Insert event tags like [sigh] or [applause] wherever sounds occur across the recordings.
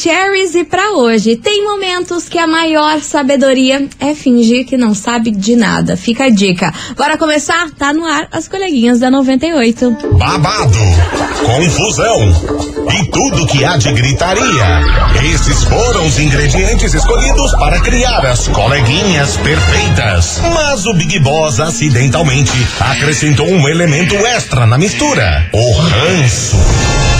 Maravicheries e para hoje tem momentos que a maior sabedoria é fingir que não sabe de nada. Fica a dica. Bora começar? Tá no ar as coleguinhas da 98. Babado, confusão e tudo que há de gritaria. Esses foram os ingredientes escolhidos para criar as coleguinhas perfeitas. Mas o Big Boss acidentalmente acrescentou um elemento extra na mistura: o ranço.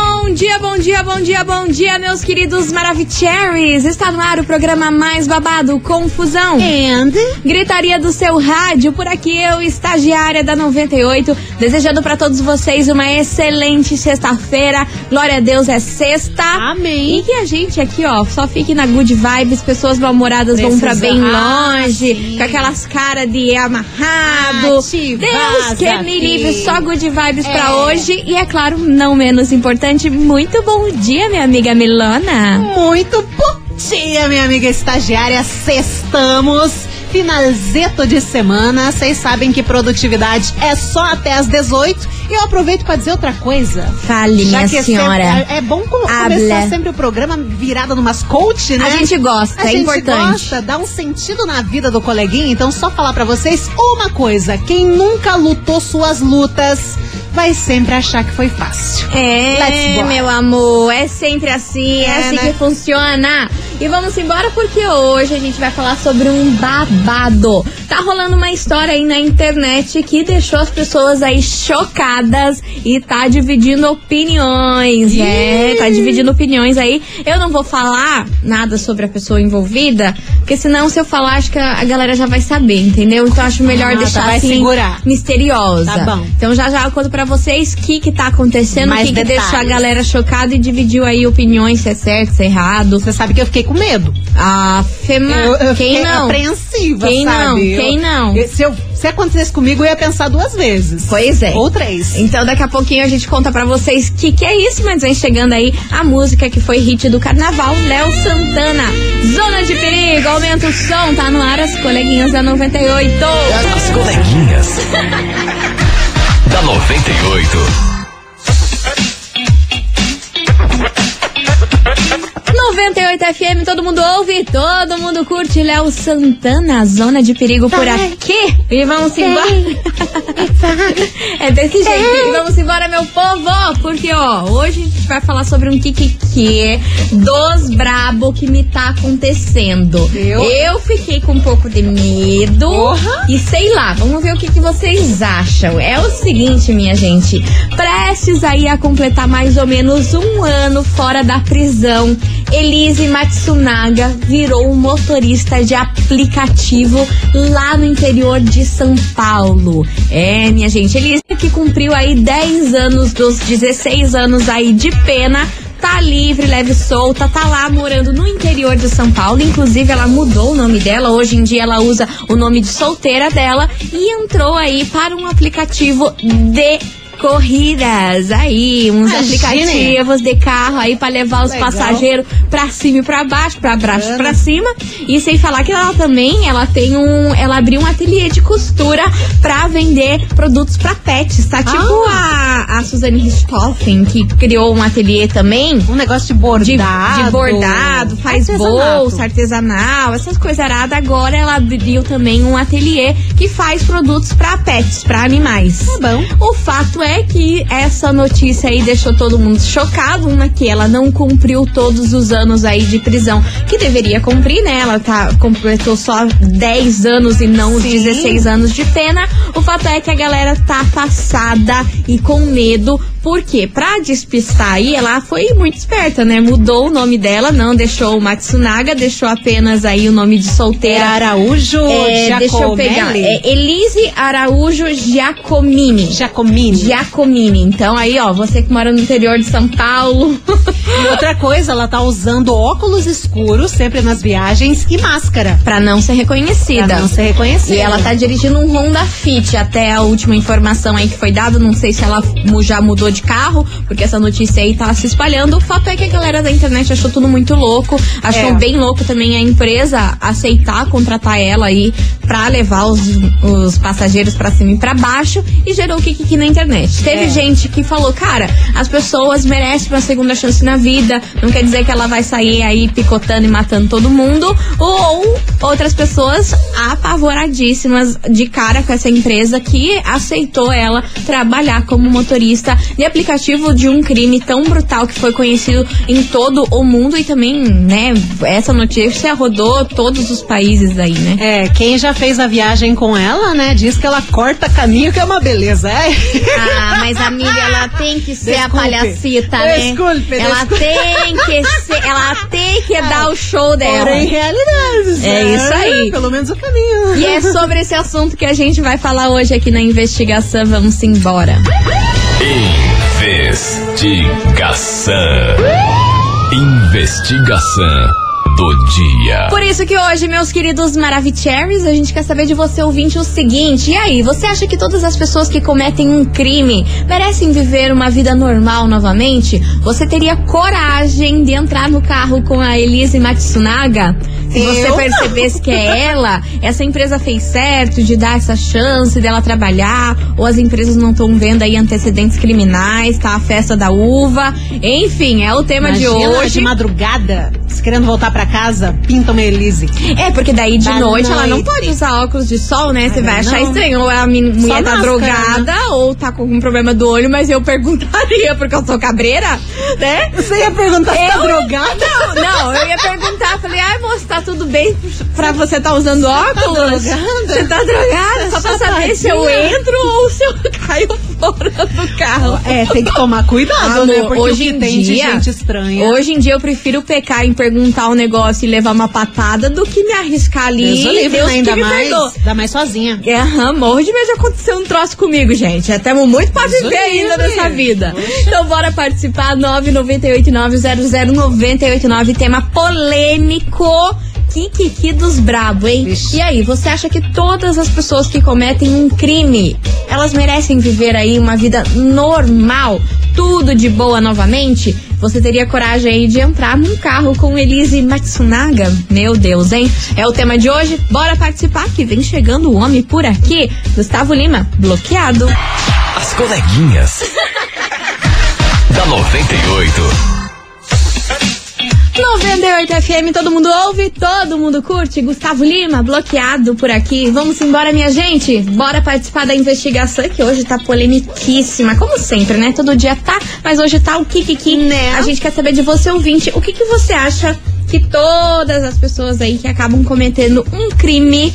dia, bom dia, bom dia, meus queridos Maravicheries. Está no ar o programa mais babado, Confusão. And? Gritaria do seu rádio, por aqui eu, estagiária da 98, desejando para todos vocês uma excelente sexta-feira. Glória a Deus, é sexta. Amém. E que a gente aqui, ó, só fique na good vibes, pessoas mal-humoradas vão pra bem longe, sim. com aquelas caras de amarrado. Ativadas, Deus que me livre, só good vibes pra É. hoje. E é claro, não menos importante, muito bom dia, minha amiga Milona. Muito bom dia, minha amiga estagiária. Sextamos. Finalzeto de semana. Vocês sabem que produtividade é só até às 18. E eu aproveito pra dizer outra coisa. Fale, minha que é senhora. sempre- é bom co- Habla. começar sempre o programa virada numas coach, né? A gente gosta, A é gente importante. gosta, dá um sentido na vida do coleguinha. Então, só falar pra vocês uma coisa: quem nunca lutou suas lutas vai sempre achar que foi fácil. É, meu amor, é sempre assim, é, É, assim né? que funciona. E vamos embora porque hoje a gente vai falar sobre um babado. Tá rolando uma história aí na internet que deixou as pessoas aí chocadas e tá dividindo opiniões. É, tá dividindo opiniões aí. Eu não vou falar nada sobre a pessoa envolvida, porque senão se eu falar, acho que a galera já vai saber, entendeu? Então acho melhor Ah, tá, deixar vai assim segurar. misteriosa. Tá bom. Então já já eu conto pra vocês o que que tá acontecendo, o que, que deixou a galera chocada e dividiu aí opiniões, se é certo, se é errado. Você sabe que eu fiquei com medo. Ah, Fema, Eu, eu quem fiquei não? apreensiva, Quem não? Eu- Quem não? eu- se, eu- se acontecesse comigo, eu ia pensar duas vezes. Pois é. Ou três. Então daqui a pouquinho a gente conta pra vocês o que, que é isso, mas vem chegando aí a música que foi hit do carnaval, Léo Santana. Zona de perigo, aumenta o som, tá no ar as coleguinhas da 98. As coleguinhas. [laughs] da 98. 98 FM, todo mundo ouve, todo mundo curte Léo Santana, Zona de Perigo por aqui. E vamos embora. [laughs] é desse jeito. E vamos embora, meu povo, porque ó, hoje a gente vai falar sobre um kikiki dos brabo que me tá acontecendo. Eu? Eu fiquei com um pouco de medo. E sei lá, vamos ver o que, que vocês acham. É o seguinte, minha gente, prestes aí a completar mais ou menos um ano fora da prisão, Elise Matsunaga virou motorista de aplicativo lá no interior de São Paulo. É, minha gente, Elise que cumpriu aí 10 anos dos 16 anos aí de pena tá livre, leve solta, tá lá morando no interior de São Paulo. Inclusive, ela mudou o nome dela. Hoje em dia, ela usa o nome de solteira dela e entrou aí para um aplicativo de corridas aí, uns Imagine. aplicativos de carro aí para levar os Legal. passageiros pra cima e pra baixo, pra baixo e pra cima. E sem falar que ela também, ela tem um, ela abriu um ateliê de costura pra vender produtos pra pets, tá? Tipo a, a Suzane Richthofen, que criou um ateliê também. Um negócio de De, bordado. de bordado, faz Artesanato. bolsa, artesanal, essas coisas aradas. Agora ela abriu também um ateliê que faz produtos pra pets, pra animais. Tá bom. O fato é que essa notícia aí deixou todo mundo chocado. Uma que ela não cumpriu todos os anos aí de prisão que deveria cumprir, né? Ela tá, completou só 10 anos e não os Sim. 16 anos de pena. O fato é que a galera tá passada e com medo. Por quê? Pra despistar aí, ela foi muito esperta, né? Mudou o nome dela, não deixou o Matsunaga, deixou apenas aí o nome de É solteira. Araújo É, deixa eu pegar. É Elise Araújo Giacomini. Giacomini. Giacomini. Então aí, ó, você que mora no interior de São Paulo. E outra coisa, ela tá usando óculos escuros sempre nas viagens e máscara. pra não ser reconhecida. Pra não ser reconhecida. E ela tá dirigindo um Honda Fit, até a última informação aí que foi dada. Não sei se ela já mudou de carro, porque essa notícia aí tá se espalhando. O fato é que a galera da internet achou tudo muito louco. Achou É. bem louco também a empresa aceitar contratar ela aí pra levar os, os passageiros pra cima e pra baixo. E gerou o que na internet. Teve É. gente que falou, cara, as pessoas merecem uma segunda chance na vida. Não quer dizer que ela vai sair aí picotando e matando todo mundo. Ou outras pessoas apavoradíssimas de cara com essa empresa que aceitou ela trabalhar como motorista de aplicativo de um crime tão brutal que foi conhecido em todo o mundo e também, né, essa notícia rodou todos os países aí, né? É, quem já fez a viagem com ela, né, diz que ela corta caminho, que é uma beleza. É. Ah, mas amiga, ela tem que ser a Desculpe. palhacita, né? Desculpe, ela desculpe. tem que ser, ela tem que dar o show dela. Porém, realidades. É né? isso aí. Pelo menos o caminho. E é sobre esse assunto que a gente vai falar hoje aqui na investigação. Vamos embora. Investigação. Investigação do dia. Por isso que hoje, meus queridos Maravicheries, a gente quer saber de você, ouvinte, o seguinte. E aí, você acha que todas as pessoas que cometem um crime merecem viver uma vida normal novamente? Você teria coragem de entrar no carro com a Elise Matsunaga? Se você Eu percebesse que é ela, essa empresa fez certo de dar essa chance dela trabalhar, ou as empresas não estão vendo aí antecedentes criminais, tá a festa da uva. Enfim, é o tema de Imagina, hoje. de madrugada, se querendo voltar pra casa, pinta uma Elise. É, porque daí de Da noite, ela não noite. pode usar óculos de sol, né? Você vai achar não. estranho. Ou a min- mulher tá máscara, drogada, ou tá com algum problema do olho, mas eu perguntaria, porque eu sou cabreira, né? Você ia perguntar se tá drogada? Não, não, eu ia perguntar, falei, ai moça, tá tudo bem pra você tá usando óculos? drogada? Você tá drogada? Só pra saber se eu entro ou se eu [laughs] caio fora do carro. É, tem que tomar cuidado, né? Amor, Porque hoje em tem de dia, gente estranha. Hoje em dia eu prefiro pecar em perguntar um negócio e levar uma patada do que me arriscar ali. Deus livre, Deus né? ainda me mais, perdoa. ainda mais sozinha. É, aham, morro de medo de acontecer um troço comigo, gente. Até muito pra viver ainda nessa vida. Então bora participar, 998900989, tema polêmico. Kikiki dos brabo, hein? Vixe. E aí, você acha que todas as pessoas que cometem um crime, elas merecem viver aí uma vida normal, tudo de boa novamente? Você teria coragem aí de entrar num carro com Elise Matsunaga? Meu Deus, hein? É o tema de hoje. Bora participar que vem chegando o homem por aqui. Gustavo Lima, bloqueado. As coleguinhas. [laughs] da 98. 98 FM, todo mundo ouve, todo mundo curte. Gustavo Lima, bloqueado por aqui. Vamos embora, minha gente? Bora participar da investigação que hoje tá polemiquíssima. Como sempre, né? Todo dia tá, mas hoje tá o Kikiki. Né? A gente quer saber de você, ouvinte, o que, que você acha que todas as pessoas aí que acabam cometendo um crime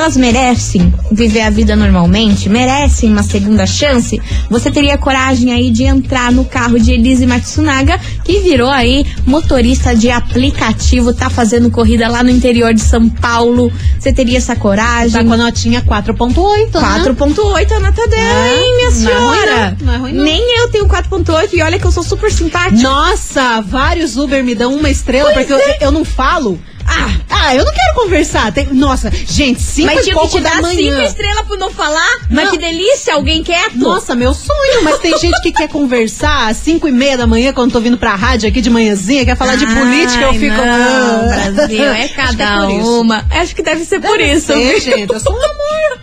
elas merecem viver a vida normalmente? Merecem uma segunda chance? Você teria coragem aí de entrar no carro de Elise Matsunaga, que virou aí motorista de aplicativo, tá fazendo corrida lá no interior de São Paulo. Você teria essa coragem? Tá com a notinha 4.8, né? 4.8 a nota dela, É, hein, minha não é ruim senhora? não, não é ruim não. Nem eu tenho 4.8 e olha que eu sou super simpática. Nossa, vários Uber me dão uma estrela Pois porque é. eu, eu não falo. Ah, Ah, eu não quero conversar. Tem- nossa, gente, cinco mas e tinha que pouco te da dar cinco manhã. estrelas por não falar? Mas Não. que delícia, alguém quieto. Nossa, meu sonho, mas tem gente que quer conversar às 5 e meia da manhã, quando tô vindo pra rádio aqui de manhãzinha, quer falar de Ai, política, eu fico. Não, ah. Brasil, é Acho que cada por isso. uma. Acho que deve ser por Deve isso. ser, viu? gente, eu sou um amor.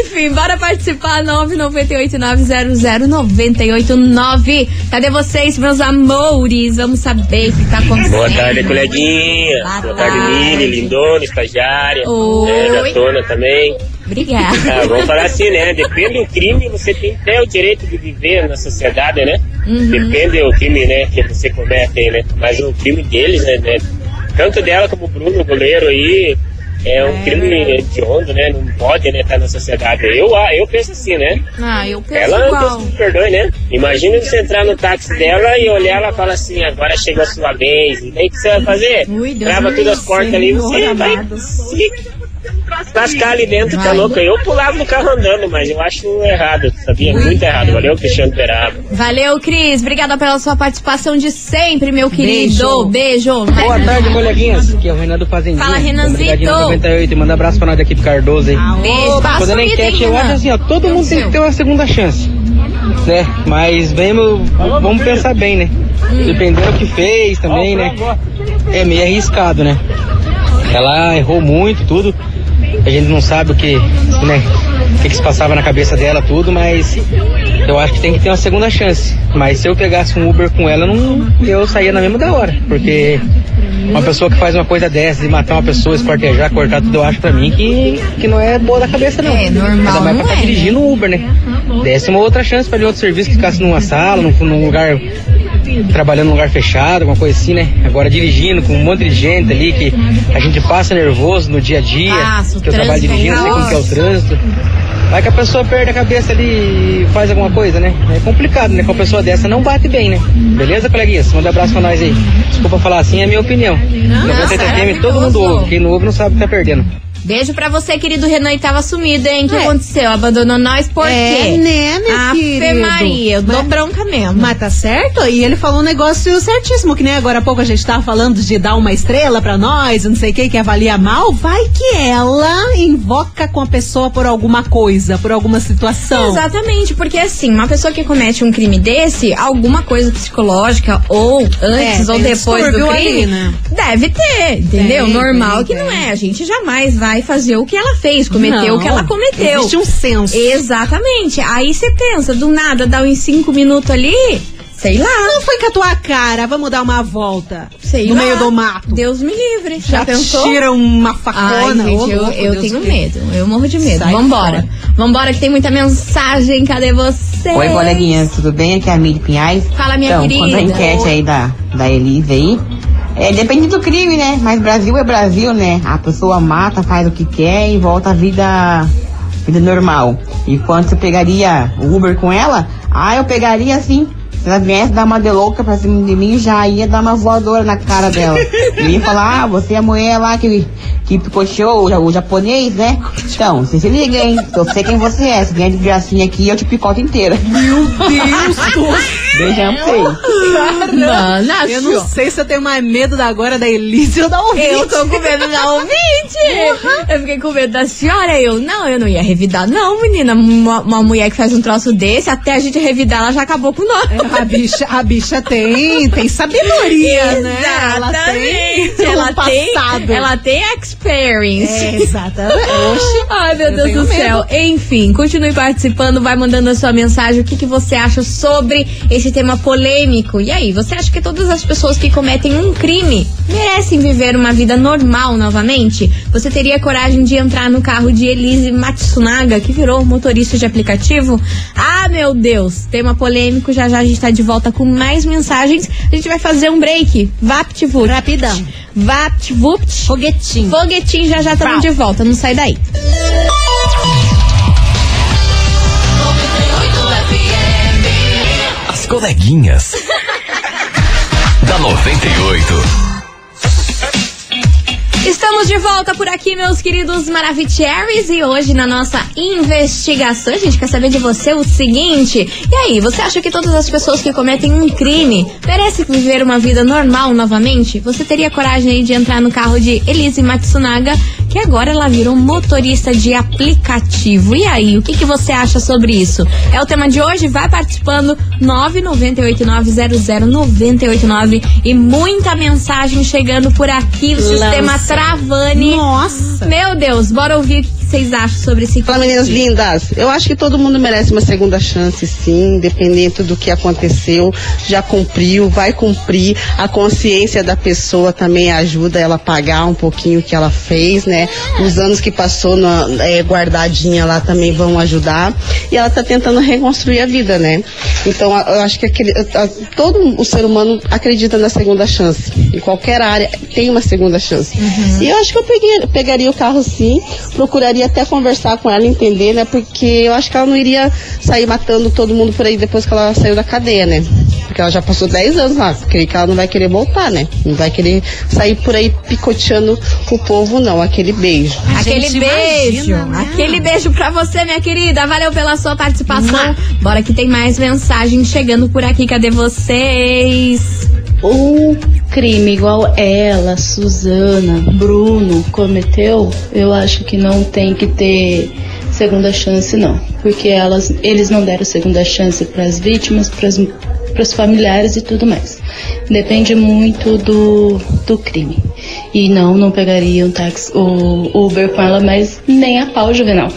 Enfim, bora participar. 998-900-989. Cadê vocês, meus amores? Vamos saber o que tá acontecendo. Boa tarde, coleguinha. Boa Boa, tarde. Mili, lindona, estagiária. Oi. É, gatona também. Obrigada. Ah, vamos falar assim, né? Depende do crime, você tem até o direito de viver na sociedade, né? Uhum. Depende do crime, né, que você comete, né? Mas o crime deles, né? né? Tanto dela como o Bruno, o goleiro aí, é um crime hediondo, né? Não pode, né, estar na sociedade. Eu, ah, eu penso assim, né? Ah, eu penso Ela, igual. Deus me perdoe, né? Imagina você entrar no táxi dela e olhar ela e falar assim, agora chegou a sua vez. E daí o que você vai fazer? Ui, Deus Trava todas as portas ali, Senhor você vai se lascar ali dentro, tá louco? Eu pulava no carro andando, mas eu acho errado, sabia? Muito errado. Valeu, Cristiano Beraba. Valeu, Cris. Obrigada pela sua participação de sempre, meu querido. Beijo. Boa tarde, coleguinhas. Aqui é o Renan do Fazendinha. Fala, Renanzito. Brigadinho 98 e manda abraço pra nós daqui do Cardoso aí. Beijo. Passa na vida, enquete, eu acho assim, ó, todo mundo tem que ter uma segunda chance. Né? Mas vamos, vamos pensar bem, né? Hum. Dependendo do que fez também, né? É meio arriscado, né? Ela errou muito, tudo. A gente não sabe o que, né? O que, que se passava na cabeça dela, tudo, mas eu acho que tem que ter uma segunda chance. Mas se eu pegasse um Uber com ela, não, eu saía na mesma da hora. Porque uma pessoa que faz uma coisa dessa, de matar uma pessoa, esquartejar, cortar tudo, eu acho pra mim que, que não é boa da cabeça, não. É, normal Ainda mais pra estar é, dirigindo um Uber, né? Desse uma outra chance pra ele outro serviço que ficasse numa sala, num, num lugar trabalhando num lugar fechado, alguma coisa assim, né? Agora dirigindo com um monte de gente ali que a gente passa nervoso no dia a dia, Passa, que eu trabalho é dirigindo, sei como que é o trânsito. Vai que a pessoa perde a cabeça ali e faz alguma coisa, né? É complicado, né? Com uma pessoa dessa não bate bem, né? Beleza, coleguinhas? Manda um abraço pra nós aí. Desculpa falar assim, é a minha opinião. 98 FM, todo mundo ouve. Quem não ouve não sabe o que tá perdendo. Beijo pra você, querido Renan, e tava sumido, hein? O que É. aconteceu? Abandonou nós por É, quê? né, meu Ave querido? Maria, eu dou Mas- bronca mesmo. Mas tá certo? E ele falou um negócio certíssimo, que nem agora há pouco a gente tava falando de dar uma estrela pra nós, não sei o que, que avalia mal. Vai que ela invoca com a pessoa por alguma coisa, por alguma situação. Exatamente, porque assim, uma pessoa que comete um crime desse, alguma coisa psicológica, ou antes É, ou depois do crime, ali, né? deve ter, entendeu? Tem, Normal tem, que tem. não é. A gente jamais vai fazer o que ela fez, cometer Não, o que ela cometeu. Existe um senso. Exatamente. Aí você pensa, do nada, dá uns cinco minutos ali, sei lá. Não foi com a tua cara, vamos dar uma volta. Sei no lá. meio do mato. Deus me livre. Já, Já pensou? tira uma Ai, facona. gente, ô, eu, louco, eu tenho me medo. Eu morro de medo. Sai Vambora. fora. Vambora que tem muita mensagem. Cadê você? Oi, coleguinhas, tudo bem? Aqui é a Miri Pinhais. Fala, minha então, querida. quanto à enquete aí da, da Elise aí, é, depende do crime, né? Mas Brasil é Brasil, né? A pessoa mata, faz o que quer e volta à vida, vida normal. E quanto você pegaria o Uber com ela? Ah, eu pegaria assim. Se ela viesse dar uma de louca pra cima de mim, já ia dar uma voadora na cara dela. [laughs] Eu ia falar, ah, você é a mulher lá que, que picoteou o, o japonês, né? Então, você se liga, hein? Eu sei quem você é. Se vier de gracinha aqui, eu te picoto inteira. Meu Deus [laughs] do Beijão pra vocês. Mano, Eu não sei se eu tenho mais medo da agora da Elise ou da ouvinte. Eu tô com medo da ouvinte. Eu fiquei com medo da senhora. Eu, não, eu não ia revidar. Não, menina. Uma, uma mulher que faz um troço desse, até a gente revidar, ela já acabou com nós. A bicha, a bicha tem, tem sabedoria, né? Exatamente. Ela Ela tem tem, um passado. ela tem experience. É, exatamente. Oxi. Ai, meu Eu Deus do céu. Enfim, continue participando, vai mandando a sua mensagem. O que, que você acha sobre esse tema polêmico? E aí, você acha que todas as pessoas que cometem um crime merecem viver uma vida normal novamente? Você teria coragem de entrar no carro de Elise Matsunaga, que virou motorista de aplicativo? Ah, meu Deus, tema polêmico. Já já a gente tá de volta com mais mensagens. A gente vai fazer um break. VaptVupt. Rapidão. VaptVupt. Foguetinho. Foguetinho, já já estamos de volta, não sai daí. As coleguinhas. [laughs] da 98. Estamos de volta por aqui, meus queridos Maravicheries, e hoje na nossa investigação a gente quer saber de você o seguinte: e aí, você acha que todas as pessoas que cometem um crime merecem viver uma vida normal novamente? Você teria coragem aí de entrar no carro de Elise Matsunaga, que agora ela virou motorista de aplicativo? E aí, o que, que você acha sobre isso? É o tema de hoje, vai participando 998900989 e muita mensagem chegando por aqui, o sistema Lança. Travani. Nossa. Meu Deus, bora ouvir vocês acham sobre esse Fala meninas lindas, eu acho que todo mundo merece uma segunda chance sim, independente do que aconteceu, já cumpriu, vai cumprir, a consciência da pessoa também ajuda ela a pagar um pouquinho o que ela fez, né? Os anos que passou na, é, guardadinha lá também vão ajudar. E ela tá tentando reconstruir a vida, né? Então eu acho que aquele, todo o ser humano acredita na segunda chance, em qualquer área tem uma segunda chance. E eu acho que eu peguei- pegaria o carro sim, procuraria até conversar com ela, entender, né? Porque eu acho que ela não iria sair matando todo mundo por aí depois que ela saiu da cadeia, né? Porque ela já passou 10 anos lá. Creio que ela não vai querer voltar, né? Não vai querer sair por aí picoteando o povo, não. Aquele beijo. Aquele gente beijo, imagina, né? aquele beijo pra você, minha querida. Valeu pela sua participação. Bora que tem mais mensagem chegando por aqui. Cadê vocês? O crime igual ela, Suzana, Bruno cometeu, eu acho que não tem que ter segunda chance não, porque elas, eles não deram segunda chance para as vítimas, para os familiares e tudo mais. Depende muito do, do crime. E não, não pegaria um táxi, o Uber com ela, mas nem a pau, Juvenal.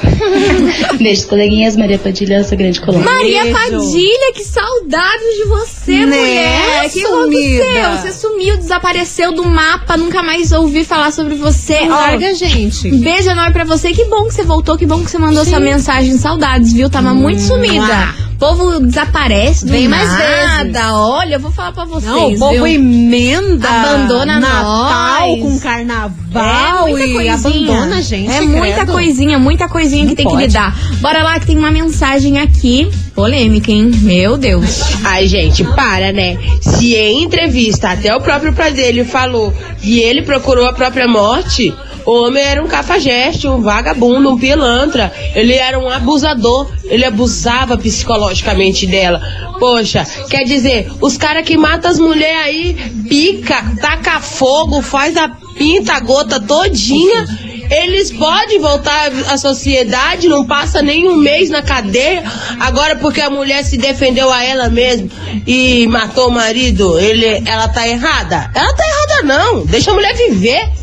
[laughs] Beijos, coleguinhas, Maria Padilha, essa grande colônia. Maria Padilha, que saudades de você, Né, mulher. Que sumida? aconteceu? Você sumiu, desapareceu do mapa, nunca mais ouvi falar sobre você. Larga a gente. Beijo enorme pra você. Que bom que você voltou, que bom que você mandou essa mensagem. Saudades, viu? Tava muito sumida. O povo desaparece Vem mais nada. Olha, eu vou falar pra vocês. Não, o povo viu? emenda Abandona Natal nós. com carnaval É muita e coisinha. abandona a gente. É muita credo. coisinha, muita coisinha que Não tem que pode. lidar. Bora lá que tem uma mensagem aqui. Polêmica, hein? Meu Deus. Ai, gente, para, né? Se em entrevista até o próprio Pradelho falou que ele procurou a própria morte, o homem era um cafajeste, um vagabundo, um pilantra. Ele era um abusador. Ele abusava psicologicamente dela. Poxa, quer dizer, os caras que matam as mulheres aí, pica, taca fogo, faz a pinta a gota todinha. Eles podem voltar à sociedade, não passa nem um mês na cadeia. Agora, porque a mulher se defendeu a ela mesma e matou o marido, ele, ela tá errada? Ela tá errada, não. Deixa a mulher viver.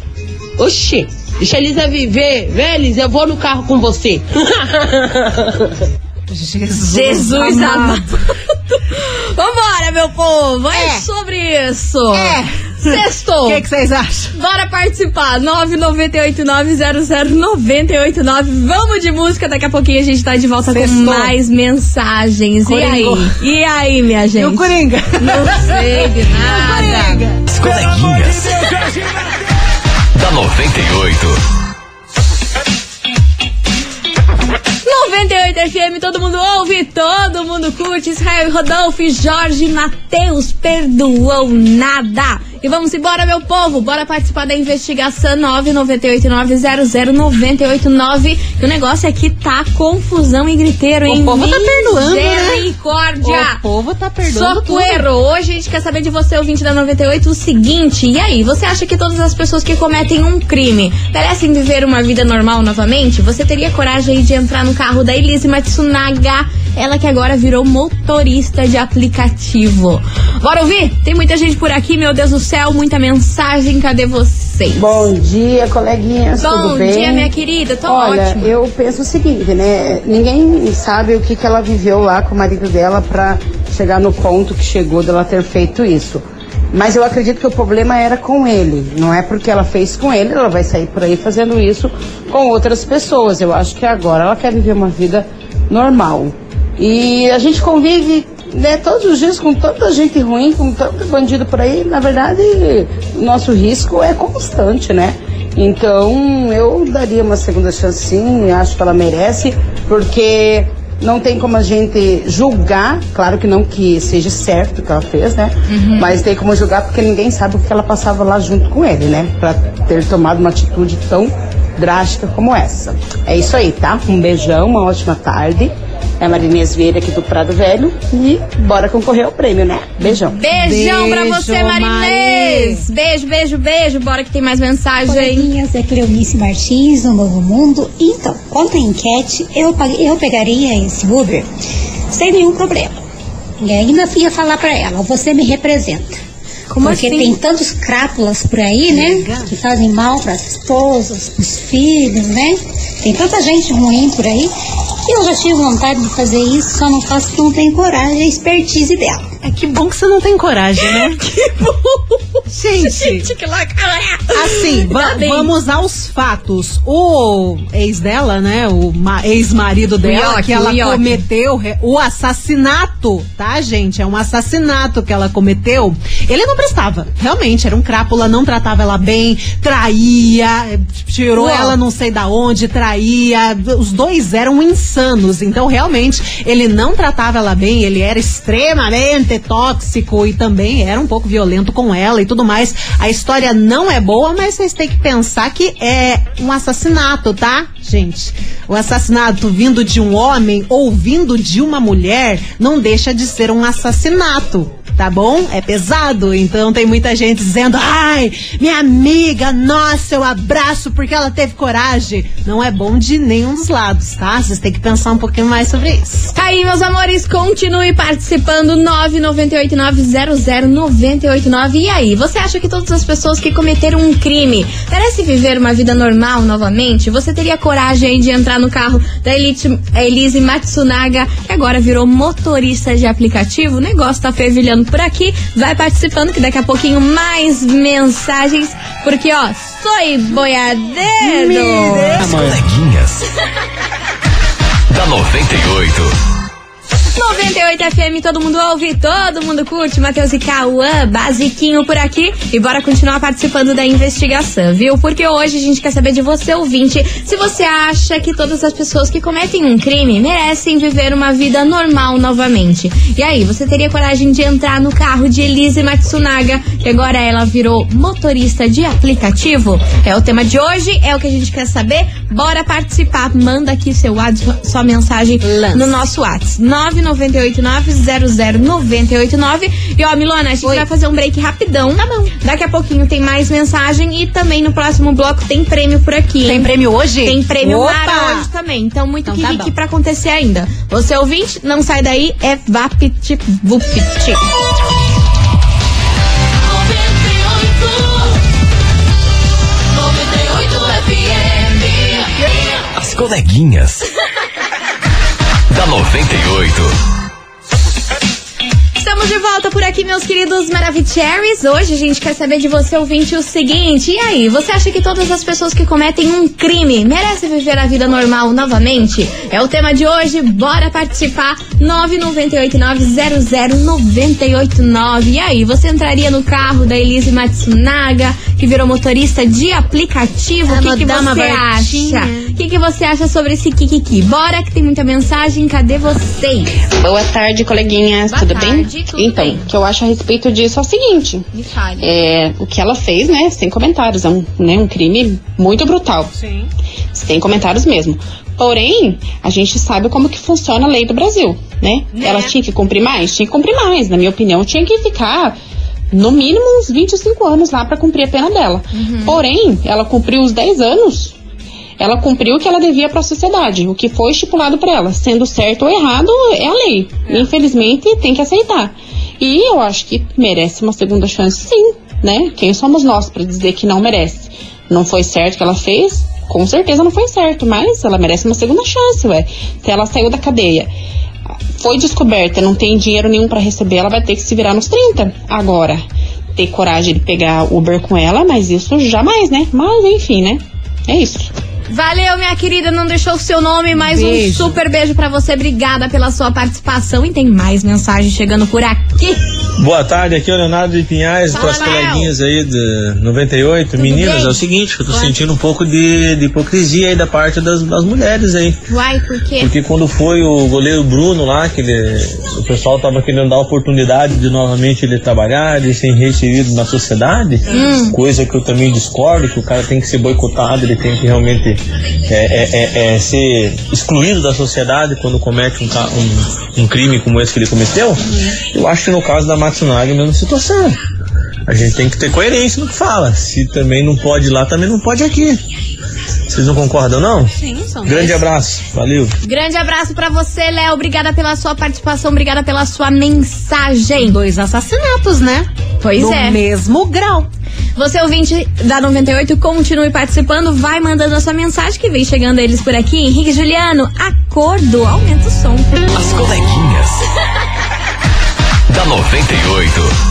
Oxi, deixa a Elisa viver. Vê, Elisa, eu vou no carro com você. [laughs] Jesus, Jesus amado. Vambora, meu povo. É, É. sobre isso. É. Sextou. O que que vocês acham? Bora participar. 998900989. Vamos de música. Daqui a pouquinho a gente tá de volta com Sextou. mais mensagens. Coringou. E aí? E aí, minha E gente? o Coringa? Não sei de [laughs] nada. As coleguinhas. Da 98. 98 FM, todo mundo ouve, todo mundo curte. Israel Rodolfo e Jorge Matheus perdoou nada. E vamos embora, meu povo. Bora participar da investigação 998900989. E o negócio aqui tá confusão e griteiro, hein? O povo tá perdoando, né? Misericórdia. O povo tá perdoando. Socorro! Hoje a gente quer saber de você, ouvinte da 98, o seguinte. E aí, você acha que todas as pessoas que cometem um crime merecem viver uma vida normal novamente? Você teria coragem aí de entrar no carro da Elise Matsunaga? Ela que agora virou motorista de aplicativo. Bora ouvir? Tem muita gente por aqui, meu Deus do céu, muita mensagem. Cadê vocês? Bom dia, coleguinhas. Bom tudo bem? dia, minha querida. Tô Olha, ótima. eu penso o seguinte, né? Ninguém sabe o que, que ela viveu lá com o marido dela pra chegar no ponto que chegou dela ter feito isso. Mas eu acredito que o problema era com ele. Não é porque ela fez com ele, ela vai sair por aí fazendo isso com outras pessoas. Eu acho que agora ela quer viver uma vida normal. E a gente convive né, todos os dias com tanta gente ruim, com tanto bandido por aí. Na verdade, o nosso risco é constante, né? Então, eu daria uma segunda chance sim, acho que ela merece, porque não tem como a gente julgar, claro que não que seja certo o que ela fez, né? Mas tem como julgar porque ninguém sabe o que ela passava lá junto com ele, né? Pra ter tomado uma atitude tão drástica como essa. É isso aí, tá? Um beijão, uma ótima tarde. É a Marinês Vieira aqui do Prado Velho e bora concorrer ao prêmio, né? Beijão. Beijão pra Beijo, você, Marinês. Beijo, beijo, beijo. Bora que tem mais mensagem. Coleguinhas, é Cleonice Martins, do Novo Mundo. Então, quanto à enquete, eu, eu pegaria esse Uber sem nenhum problema. E ainda ia falar pra ela, você me representa. Como Porque assim? tem tantos crápulas por aí, né? Que fazem mal para as esposas, pros filhos, né? Tem tanta gente ruim por aí. que eu já tive vontade de fazer isso, só não faço porque não tenho coragem, é a expertise dela. É que bom que você não tem coragem, né? [laughs] Que bom. Gente. [laughs] Gente, que. Assim, va- bem. vamos aos fatos. O ex dela, né? O ma- ex-marido dela, que ela cometeu o assassinato, tá, gente? É um assassinato que ela cometeu. Ele não prestava, realmente, era um crápula, não tratava ela bem, traía, tirou Uau. ela não sei da onde, traía. Os dois eram insanos, então realmente ele não tratava ela bem, ele era extremamente tóxico e também era um pouco violento com ela e tudo mais. A história não é boa, mas vocês têm que pensar que é um assassinato, tá, gente? O assassinato vindo de um homem ou vindo de uma mulher não deixa de ser um assassinato. Tá bom? É pesado. Então tem muita gente dizendo: ai, minha amiga, nossa, eu abraço porque ela teve coragem. Não é bom de nenhum dos lados, tá? Vocês têm que pensar um pouquinho mais sobre isso. Tá aí, meus amores, continue participando. 998900989. E aí, você acha que todas as pessoas que cometeram um crime merecem viver uma vida normal novamente? Você teria coragem de entrar no carro da Elite, Elise Matsunaga, que agora virou motorista de aplicativo? O negócio tá fervilhando por aqui. Vai participando, que daqui a pouquinho mais mensagens. Porque, ó, sou boiadeiro. As coleguinhas. [laughs] da 98. 98 FM, todo mundo ouve, todo mundo curte. Matheus e Cauã, basiquinho por aqui. E bora continuar participando da investigação, viu? Porque hoje a gente quer saber de você, ouvinte, se você acha que todas as pessoas que cometem um crime merecem viver uma vida normal novamente. E aí, você teria coragem de entrar no carro de Elise Matsunaga, que agora ela virou motorista de aplicativo? É o tema de hoje, é o que a gente quer saber. Bora participar. Manda aqui seu WhatsApp, sua mensagem no nosso WhatsApp. 998900989. E ó, Milona, a gente vai fazer um break rapidão. Tá bom. Daqui a pouquinho tem mais mensagem e também no próximo bloco tem prêmio por aqui. Tem prêmio hoje? Tem prêmio Opa! Mara hoje também. Então, muito Então tá que bom. pra acontecer ainda. Você ouvinte, não sai daí, é Vapit Vupit. As coleguinhas. Da 98. Estamos de volta por aqui, meus queridos Maravicheries. Hoje a gente quer saber de você, ouvinte, o seguinte. E aí, você acha que todas as pessoas que cometem um crime merecem viver a vida normal novamente? É o tema de hoje. Bora participar. 998900989. E aí, você entraria no carro da Elise Matsunaga, que virou motorista de aplicativo? O que, que você acha? O que, que você acha sobre esse Kikiki? Bora que tem muita mensagem. Cadê vocês? Boa tarde, coleguinhas. Boa tudo tarde, bem? tudo então, o que eu acho a respeito disso é o seguinte: Me fale. é, o que ela fez, né? Sem comentários. É um, né, um crime muito brutal. Sim. Sem comentários mesmo. Porém, a gente sabe como que funciona a lei do Brasil, né? Ela tinha que cumprir mais? Tinha que cumprir mais. Na minha opinião, tinha que ficar no mínimo uns 25 anos lá pra cumprir a pena dela. Porém, ela cumpriu os 10 anos. Ela cumpriu o que ela devia para a sociedade, o que foi estipulado para ela. Sendo certo ou errado, é a lei. Infelizmente, tem que aceitar. E eu acho que merece uma segunda chance, sim, né? Quem somos nós para dizer que não merece? Não foi certo o que ela fez? Com certeza não foi certo, mas ela merece uma segunda chance, ué. Se ela saiu da cadeia, foi descoberta, não tem dinheiro nenhum para receber, ela vai ter que se virar nos 30. Agora, ter coragem de pegar Uber com ela, mas isso jamais, né? Mas enfim, né? É isso. Valeu, minha querida, não deixou o seu nome, mais um Beijo. super beijo pra você. Obrigada pela sua participação e tem mais mensagem chegando por aqui. Boa tarde, aqui é o Leonardo de Pinhais, para as coleguinhas aí de 98. Meninas, bem? é o seguinte, eu tô sentindo um pouco de, de hipocrisia aí da parte das, das mulheres aí. Uai, por quê? Porque quando foi o goleiro Bruno lá, que ele, o pessoal tava querendo dar oportunidade de novamente ele trabalhar, de ser reinserido na sociedade, Hum. coisa que eu também discordo, que o cara tem que ser boicotado, ele tem que realmente é, é, é, é, ser excluído da sociedade quando comete um, um, um crime como esse que ele cometeu. Eu acho que no caso da Matsunaga é a mesma situação. A gente tem que ter coerência no que fala. Se também não pode ir lá, também não pode aqui. Vocês não concordam, não? Sim, são Grande dois. abraço. Valeu. Grande abraço pra você, Léo. Obrigada pela sua participação, obrigada pela sua mensagem. Dois assassinatos, né? Pois no é. mesmo grau. Você, ouvinte da 98, continue participando, vai mandando a sua mensagem que vem chegando eles por aqui. Henrique e Juliano, acordo, aumenta o som. As coleguinhas. [laughs] da 98.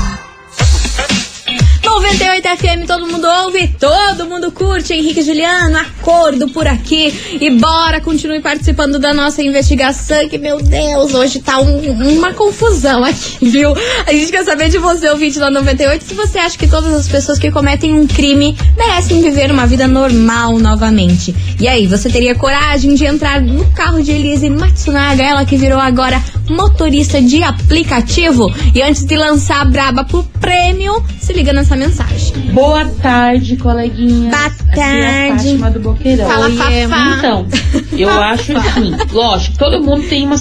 98 FM, todo mundo ouve, todo mundo curte. Henrique Juliano, acordo por aqui. E bora, continue participando da nossa investigação. Que, meu Deus, hoje tá um- uma confusão aqui, viu? A gente quer saber de você, ouvinte da 98, se você acha que todas as pessoas que cometem um crime merecem viver uma vida normal novamente. E aí, você teria coragem de entrar no carro de Elise Matsunaga, ela que virou agora motorista de aplicativo? E antes de lançar a braba pro prêmio, se liga nessa mensagem. Boa tarde, coleguinha. Boa Aqui é a tarde. Fátima do Boqueirão. Fala, Oiê, Fafá. Então, eu acho assim, lógico, todo mundo tem uma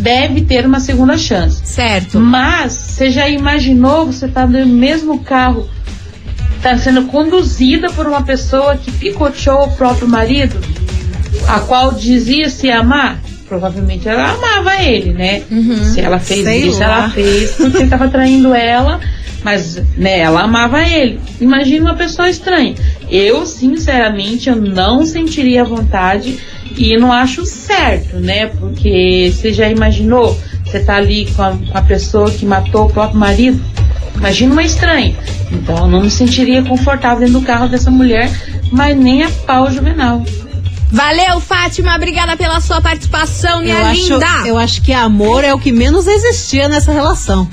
deve ter uma segunda chance. Certo. Mas você já imaginou você tá no mesmo carro, tá sendo conduzida por uma pessoa que picoteou o próprio marido, a qual dizia se amar? Provavelmente ela amava ele, né? Se ela fez isso, lá. ela fez porque estava traindo ela, mas né, ela amava ele. Imagina uma pessoa estranha. Eu, sinceramente, eu não sentiria vontade e não acho certo, né? Porque você já imaginou? Você tá ali com a, com a pessoa que matou o próprio marido? Imagina uma estranha. Então eu não me sentiria confortável dentro do carro dessa mulher, mas nem a pau juvenal. Valeu, Fátima. Obrigada pela sua participação, minha eu acho, linda. eu acho que amor é o que menos existia nessa relação.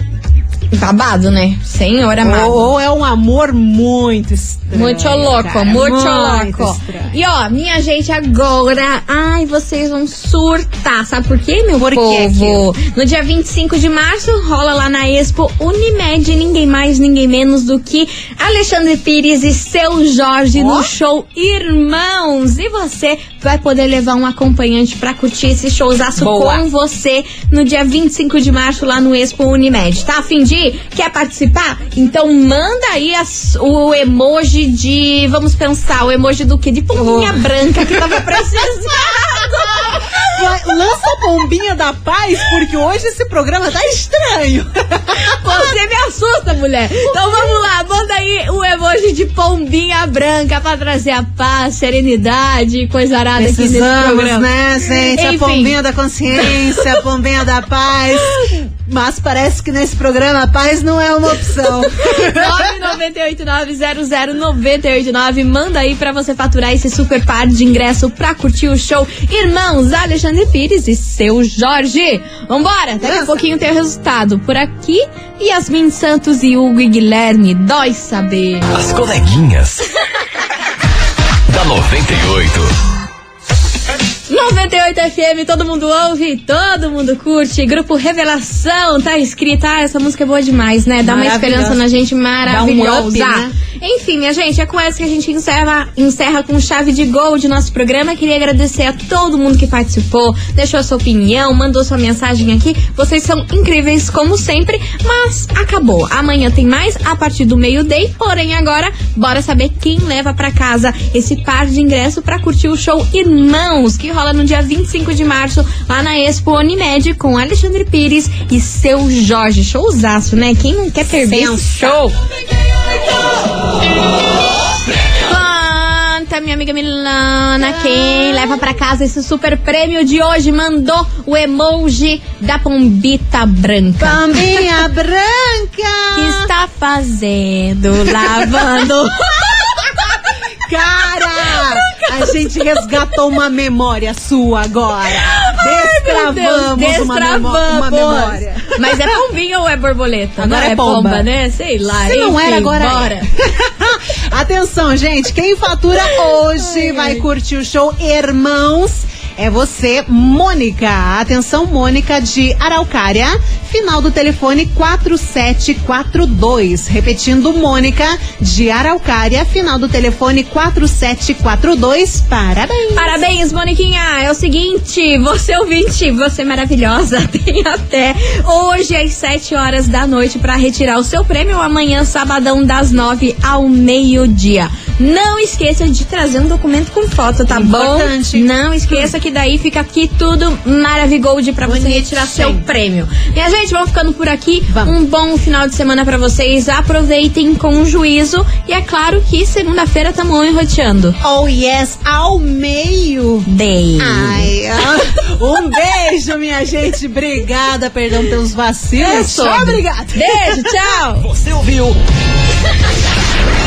Babado, né? Senhor amado. Ou, ou é um amor muito estranho. Muito louco, cara, muito muito louco. estranho. E ó, minha gente, agora, ai, vocês vão surtar. Sabe por quê, meu Por povo? No dia 25 de março, rola lá na Expo Unimed, ninguém mais, ninguém menos do que Alexandre Pires e seu Jorge no show Irmãos. E você vai poder levar um acompanhante pra curtir esse showzaço Boa. com você no dia 25 de março lá no Expo Unimed. Tá a fim de Quer participar? Então manda aí as- o emoji de. Vamos pensar, o emoji do quê? De pombinha branca que tava precisando. [laughs] Lança a bombinha da paz, porque hoje esse programa tá estranho. Você me assusta, mulher. Então vamos lá, manda aí o emoji de pombinha branca pra trazer a paz, serenidade e coisa arada aqui nesse programa. né, gente? A Enfim. pombinha da consciência, a pombinha da paz. [laughs] Mas parece que nesse programa a paz não é uma opção. [laughs] 998900989 manda aí pra você faturar esse super par de ingresso pra curtir o show Irmãos Alexandre Pires e seu Jorge. Vambora, daqui a pouquinho tem o resultado. Por aqui, Yasmin Santos e Hugo e Guilherme, dói saber. As coleguinhas. [laughs] da 98. 98 FM, todo mundo ouve, todo mundo curte. Grupo Revelação, tá escrita. Ah, essa música é boa demais, né? Dá uma esperança na gente maravilhosa. Dá um up, né? Enfim, minha gente, é com essa que a gente encerra, encerra com chave de gol de nosso programa. Queria agradecer a todo mundo que participou, deixou a sua opinião, mandou sua mensagem aqui. Vocês são incríveis, como sempre, mas acabou. Amanhã tem mais a partir do meio-day. Porém, agora, bora saber quem leva pra casa esse par de ingresso pra curtir o show Irmãos, que rola no dia 25 de março, lá na Expo Unimed, com Alexandre Pires e seu Jorge. Showzaço, né? Quem não quer perder esse show? Conta, minha amiga Milana, quem leva pra casa esse super prêmio de hoje mandou o emoji da pombita branca. Pombinha [laughs] que branca! está fazendo? Lavando. [laughs] Cara, a gente resgatou uma memória sua agora. [laughs] Deus, Destravamos uma, memó- uma memória. Mas é pombinha ou é borboleta? Agora Não, é pomba. né? Sei lá. Se não enfim, era, agora bora. é. [laughs] Atenção, gente. Quem fatura hoje vai curtir o show Irmãos. É você, Mônica. Atenção, Mônica de Araucária. Final do telefone 4742. Repetindo, Mônica de Araucária. Final do telefone 4742. Parabéns. Parabéns, Moniquinha. É o seguinte, você ouvinte, você é maravilhosa, [laughs] tem até hoje às 7 horas da noite pra retirar o seu prêmio amanhã, sabadão, das 9 ao meio-dia. Não esqueça de trazer um documento com foto, tá Importante. bom? Não esqueça que daí fica aqui tudo maravigold pra você retirar seu prêmio. Minha gente, vamos ficando por aqui. Vamos. Um bom final de semana pra vocês. Aproveitem com juízo. E é claro que segunda-feira tamo enroteando. Oh, yes, ao meio. Day. Ai, ah, um beijo, minha gente. Obrigada, perdão pelos vacilos. É sobre. Obrigada. Beijo, tchau. Você ouviu?